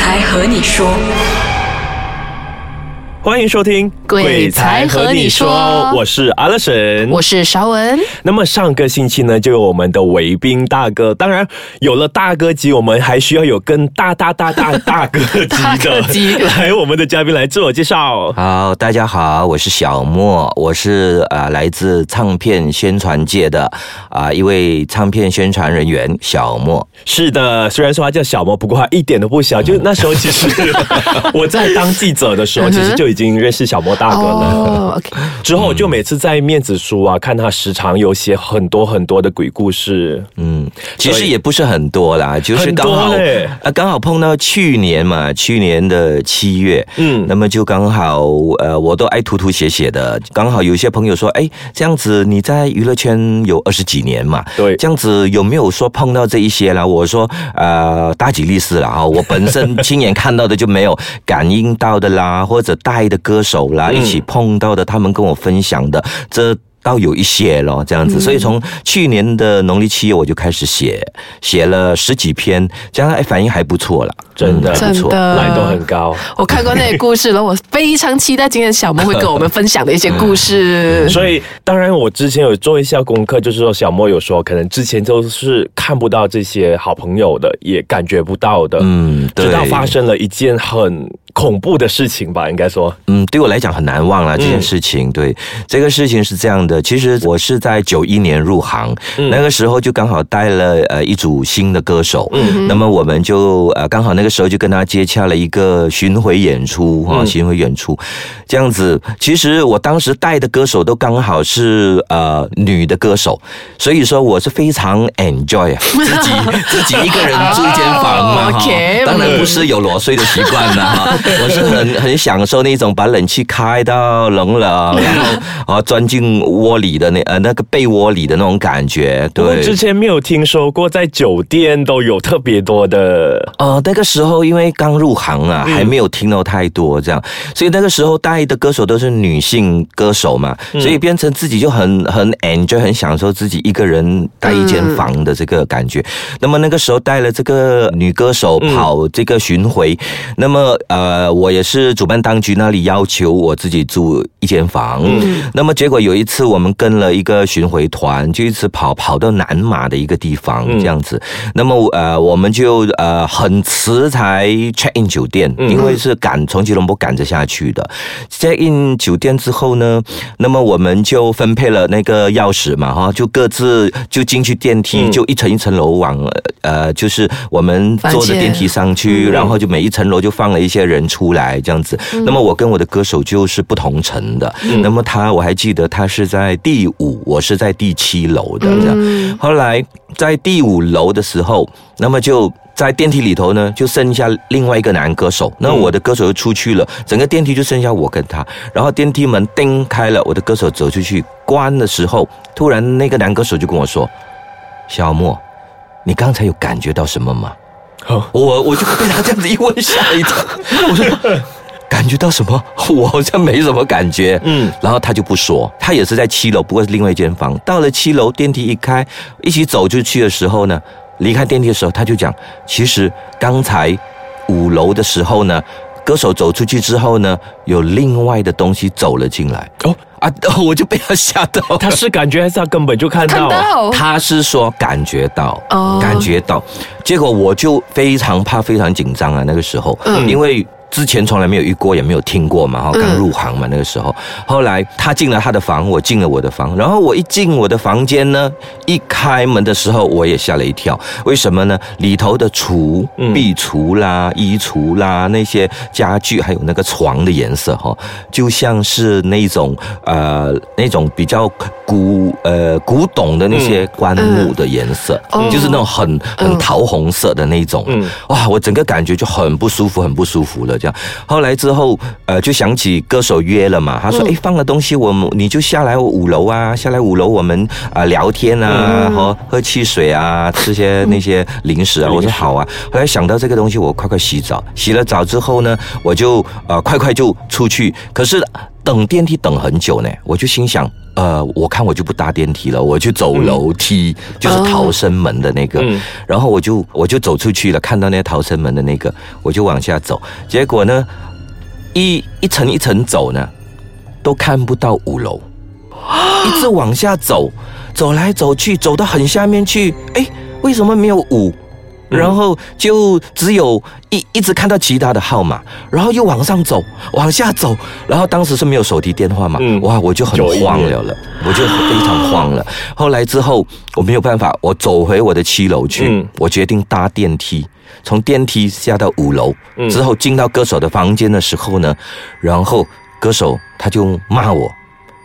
才和你说。欢迎收听《鬼才和你说我是阿乐神，我是邵文。那么上个星期呢，就有我们的韦宾大哥。当然，有了大哥级，我们还需要有更大大大大大哥级 大哥的。级来，我们的嘉宾来自我介绍。好，大家好，我是小莫，我是呃来自唱片宣传界的啊、一位唱片宣传人员小莫。是的，虽然说他叫小莫，不过他一点都不小。就那时候，其实 我在当记者的时候，其实就已经认识小莫大哥了。之后，就每次在面子书啊，看他时常有写很多很多的鬼故事。嗯，其实也不是很多啦，就是刚好嘞呃刚好碰到去年嘛，去年的七月，嗯嗯，那么就刚好呃我都爱涂涂写写的，刚好有些朋友说，哎，这样子你在娱乐圈有二十几年嘛，对这样子有没有说碰到这一些啦？我说呃大吉利是了哈，我本身亲眼看到的就没有，感应到的啦，或者带的歌手啦，嗯一起碰到的，他们跟我分享的这。倒有一些咯，这样子，所以从去年的农历七月我就开始写，写了十几篇，这样哎反应还不错了，真的嗯不错真的来都很高。我看过那些故事了，我非常期待今天小莫会跟我们分享的一些故事。所以，当然我之前有做一下功课，就是说小莫有说，可能之前都是看不到这些好朋友的，也感觉不到的，嗯，直到发生了一件很恐怖的事情吧，应该说，嗯，对我来讲很难忘了这件事情。对，这个事情是这样的，其实我是在九一年入行，那个时候就刚好带了呃一组新的歌手，嗯，那么我们就呃刚好那个时候就跟他接洽了一个巡回演出哈、巡回演出。这样子。其实我当时带的歌手都刚好是呃女的歌手，所以说我是非常 enjoy 啊自己 自己一个人住一间房嘛，当然不是有裸睡的习惯了哈，我是很很享受那种把冷气开到冷了，然后啊钻进窝里的那呃那个被窝里的那种感觉，对。我之前没有听说过，在酒店都有特别多的，呃，那个时候因为刚入行啊，还没有听到太多这样，所以那个时候带的歌手都是女性歌手嘛，所以变成自己就很很 enjoy，很享受自己一个人带一间房的这个感觉。那么那个时候带了这个女歌手跑这个巡回，那么呃，我也是主办当局那里要求我自己住一间房。嗯那么结果有一次我们跟了一个巡回团，就一直跑跑到南马的一个地方这样子。那么呃，我们就呃很迟才 check in 酒店，因为是赶从吉隆坡赶着下去的。check in 酒店之后呢，那么我们就分配了那个钥匙嘛，哈，就各自就进去电梯，就一层一层楼往呃，就是我们坐着电梯上去，然后就每一层楼就放了一些人出来这样子。那么我跟我的歌手就是不同层的，那么他我还记得他是在第五，我是在第七楼的这样。后来在第五楼的时候，那么就。在电梯里头呢，就剩下另外一个男歌手，那我的歌手就出去了，整个电梯就剩下我跟他。然后电梯门叮开了，我的歌手走出去，关的时候，突然那个男歌手就跟我说：“小莫，你刚才有感觉到什么吗？”哦我我就被他这样子一问吓一跳，我说感觉到什么？我好像没什么感觉。嗯嗯，然后他就不说，他也是在七楼，不过是另外一间房。到了七楼，电梯一开，一起走出去的时候呢，离开电梯的时候，他就讲，其实刚才五楼的时候呢。歌手走出去之后呢，有另外的东西走了进来哦啊！我就被他吓到。他是感觉还是他根本就看到？看到他是说感觉到，哦感觉到，结果我就非常怕，非常紧张啊。那个时候，嗯因为之前从来没有遇过，也没有听过嘛，哈，刚入行嘛，那个时候。后来他进了他的房，我进了我的房，然后我一进我的房间呢，一开门的时候，我也吓了一跳。为什么呢？里头的橱、壁橱啦、衣橱啦，那些家具，还有那个床的颜色，哈，就像是那种呃那种比较古呃古董的那些棺木的颜色，嗯就是那种很很桃红色的那种。嗯哇，我整个感觉就很不舒服，很不舒服了。这样，后来之后，呃，就想起歌手约了嘛，他说：“哎、放了东西，我们你就下来五楼啊，下来五楼我们啊、聊天啊，喝、喝汽水啊，吃些那些零食啊。我说：“好啊。”后来想到这个东西，我快快洗澡，洗了澡之后呢，我就呃快快就出去。可是等电梯等很久呢，我就心想，呃，我看我就不搭电梯了，我就走楼梯，就是逃生门的那个。嗯然后我就我就走出去了，看到那个逃生门的那个，我就往下走。结果呢，一一层一层走呢，都看不到五楼，一直往下走，走来走去，走到很下面去，哎，为什么没有五？然后就只有一一直看到其他的号码，然后又往上走，往下走，然后当时是没有手提电话嘛，嗯。哇，我就很慌了了，我就非常慌了。后来之后我没有办法，我走回我的七楼去，嗯。我决定搭电梯，从电梯下到五楼，嗯。之后进到歌手的房间的时候呢，然后歌手他就骂我：“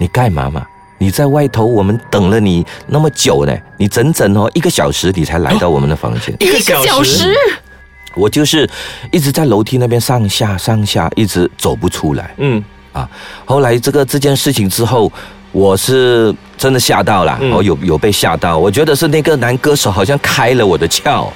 你干嘛嘛？你在外头，我们等了你那么久呢，你整整哦一个小时你才来到我们的房间。一个小时我就是一直在楼梯那边上下上下，一直走不出来。嗯啊后来这个这件事情之后，我是真的吓到了，嗯我有有被吓到。我觉得是那个男歌手好像开了我的窍，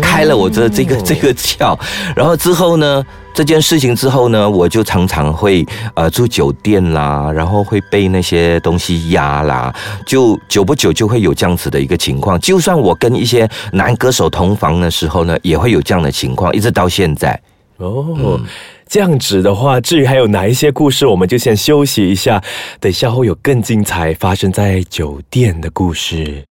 开了我的这个这个窍。然后之后呢，这件事情之后呢，我就常常会呃住酒店啦，然后会被那些东西压啦，就久不久就会有这样子的一个情况。就算我跟一些男歌手同房的时候呢，也会有这样的情况，一直到现在。哦。这样子的话，至于还有哪一些故事，我们就先休息一下，等下会有更精彩发生在酒店的故事。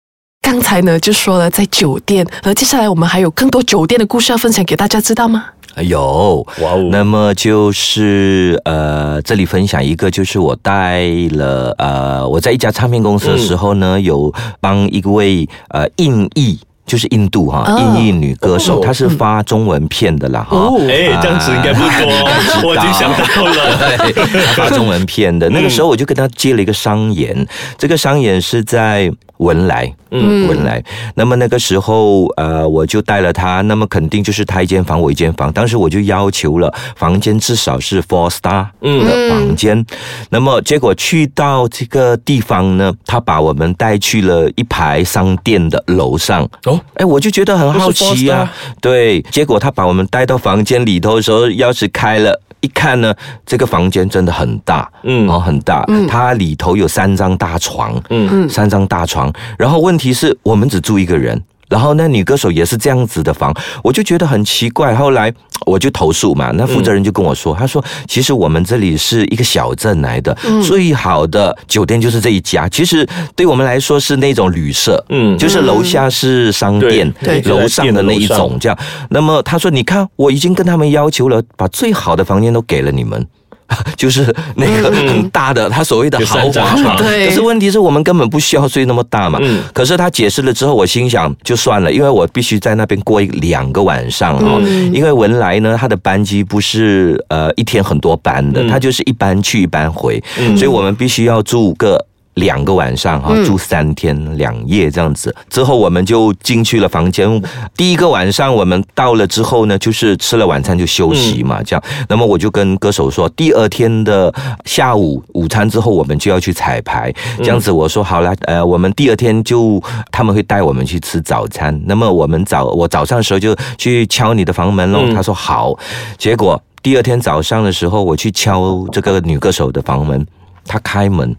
刚才呢就说了在酒店，而接下来我们还有更多酒店的故事要分享给大家，知道吗？有，哇哦那么就是呃，这里分享一个，就是我带了呃，我在一家唱片公司的时候呢，有帮一位呃印裔。就是印度哈，哦印裔女歌手，哦她是发中文片的啦哈。哦哎，这样子应该不多，我已经想到了。对，她发中文片的。那个时候我就跟她接了一个商演，这个商演是在文莱，嗯，文莱。那么那个时候，呃，我就带了他，那么肯定就是他一间房，我一间房。当时我就要求了房间至少是 four star 的房间。那么结果去到这个地方呢，他把我们带去了一排商店的楼上。哦，哎，我就觉得很好奇都是 four 啊。对，结果他把我们带到房间里头的时候，钥匙开了。一看呢，这个房间真的很大，嗯哦，很大，它里头有三张大床，嗯三张大床。然后问题是我们只住一个人，然后那女歌手也是这样子的房，我就觉得很奇怪。后来我就投诉嘛，那负责人就跟我说，他说其实我们这里是一个小镇来的，最好的酒店就是这一家。其实对我们来说是那种旅社，嗯就是楼下是商店，对对楼上的那一种这样。那么他说，你看我已经跟他们要求了，把最好的房间都给了你们。就是那个很大的，他所谓的豪华。床，对可是问题是我们根本不需要睡那么大嘛。嗯。可是他解释了之后，我心想就算了，因为我必须在那边过一两个晚上哈、嗯。因为文莱呢，他的班机不是呃一天很多班的，他就是一班去一班回，嗯。所以我们必须要住个。两个晚上哈，住三天两夜这样子。之后我们就进去了房间。第一个晚上我们到了之后呢，就是吃了晚餐就休息嘛，这样。那么我就跟歌手说，第二天的下午午餐之后，我们就要去彩排。这样子我说好了，呃，我们第二天就他们会带我们去吃早餐。那么我们早我早上的时候就去敲你的房门喽。嗯他说好，结果第二天早上的时候，我去敲这个女歌手的房门，她开门。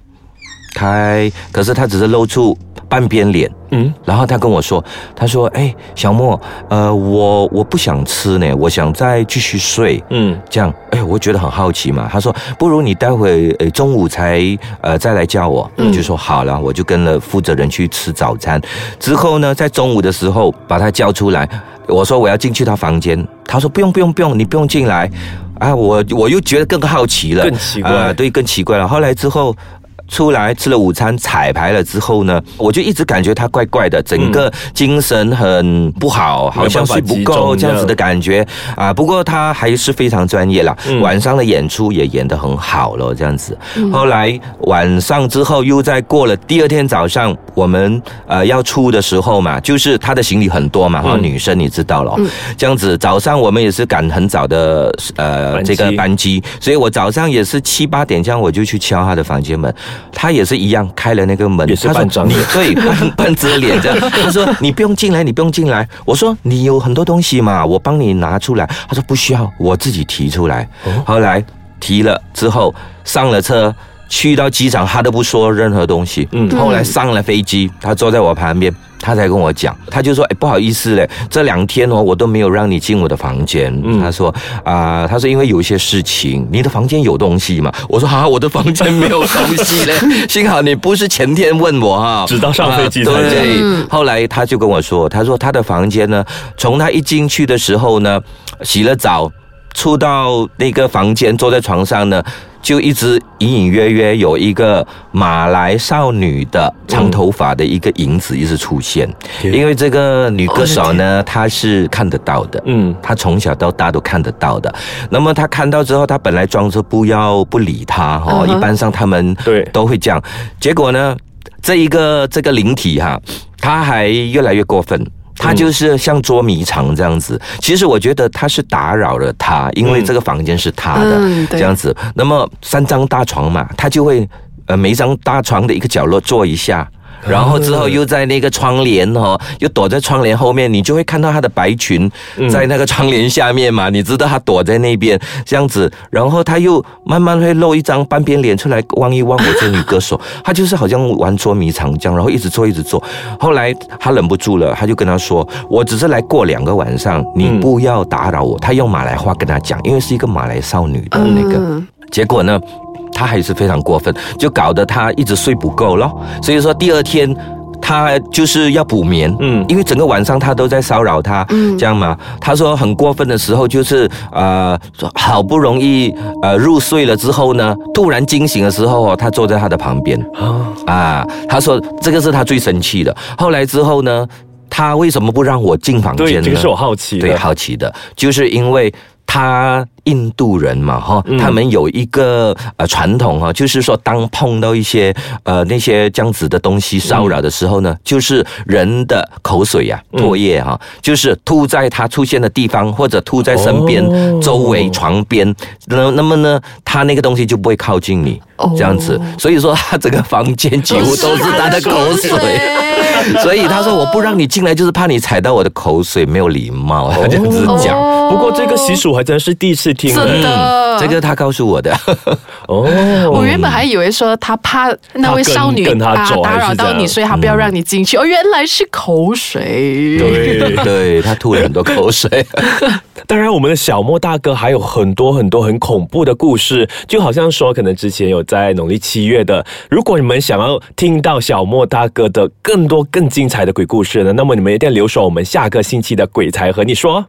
开，可是他只是露出半边脸，嗯，然后他跟我说，他说：“哎，小莫，呃，我我不想吃呢，我想再继续睡。”嗯这样，哎，我觉得很好奇嘛。他说，不如你待会呃中午才呃再来叫我。我就说好了，我就跟了负责人去吃早餐。之后呢，在中午的时候把他叫出来，我说我要进去他房间。他说不用不用不用，你不用进来。啊，我我又觉得更好奇了，更奇怪啊对，更奇怪了。后来之后。出来吃了午餐，彩排了之后呢，我就一直感觉他怪怪的，整个精神很不好，好像睡不够这样子的感觉。啊。不过他还是非常专业啦，嗯。晚上的演出也演得很好了，这样子。后来晚上之后又再过了第二天早上，我们呃要出的时候嘛，就是他的行李很多嘛，哈、嗯女生你知道了，这样子早上我们也是赶很早的呃这个班机，所以我早上也是七八点这样我就去敲他的房间门，他也是一样开了那个门，也是他说半张你对半 半遮脸这样，他说你不用进来，你不用进来，我说你有很多东西嘛，我帮你拿出来，他说不需要，我自己提出来，后来。提了之后上了车。去到机场，他都不说任何东西。嗯，后来上了飞机，他坐在我旁边，他才跟我讲，他就说：“哎，不好意思嘞，这两天哦，我都没有让你进我的房间。”嗯，他说：“啊，他说因为有一些事情，你的房间有东西嘛？”我说：“啊，我的房间没有东西嘞，幸好你不是前天问我哈，直到上飞机才对。后来他就跟我说，他说他的房间呢，从他一进去的时候呢，洗了澡。出到那个房间，坐在床上呢，就一直隐隐约约有一个马来少女的长头发的一个影子一直出现。因为这个女歌手呢，她是看得到的，嗯，她从小到大都看得到的。那么她看到之后，她本来装着不要不理她哈，一般上他们对都会这样。结果呢，这一个这个灵体哈，她还越来越过分。他就是像捉迷藏这样子，其实我觉得他是打扰了他，因为这个房间是他的这样子。那么三张大床嘛，他就会呃每一张大床的一个角落坐一下。然后之后又在那个窗帘哦，又躲在窗帘后面，你就会看到她的白裙在那个窗帘下面嘛。你知道她躲在那边这样子，然后她又慢慢会露一张半边脸出来望一望我这女歌手，她就是好像玩捉迷藏这样，然后一直做一直做。后来她忍不住了，她就跟他说：“我只是来过两个晚上，你不要打扰我。”她用马来话跟他讲，因为是一个马来少女的那个。结果呢？他还是非常过分，就搞得他一直睡不够咯。所以说第二天他就是要补眠，嗯，因为整个晚上他都在骚扰他，嗯，这样嘛。他说很过分的时候就是呃，好不容易呃入睡了之后呢，突然惊醒的时候哦，他坐在他的旁边啊啊，他说这个是他最生气的。后来之后呢，他为什么不让我进房间呢？这个是我好奇，对，好奇的，就是因为。他印度人嘛，哈，他们有一个呃传统哈，就是说当碰到一些呃那些这样子的东西骚扰的时候呢，就是人的口水呀、唾液哈，就是吐在他出现的地方，或者吐在身边、周围、床边，那那么呢，他那个东西就不会靠近你，这样子。所以说，他整个房间几乎都是他的口水。所以他说我不让你进来，就是怕你踩到我的口水，没有礼貌。他 这样子讲。不过这个习俗还真是第一次听，真的，这个他告诉我的。哦，我原本还以为说他怕那位少女啊打扰到你，所以他不要让你进去。哦，原来是口水。对，对他吐了很多口水。当然，我们的小莫大哥还有很多很多很恐怖的故事，就好像说，可能之前有在农历七月的。如果你们想要听到小莫大哥的更多更精彩的鬼故事呢，那么你们一定要留守我们下个星期的鬼才和你说。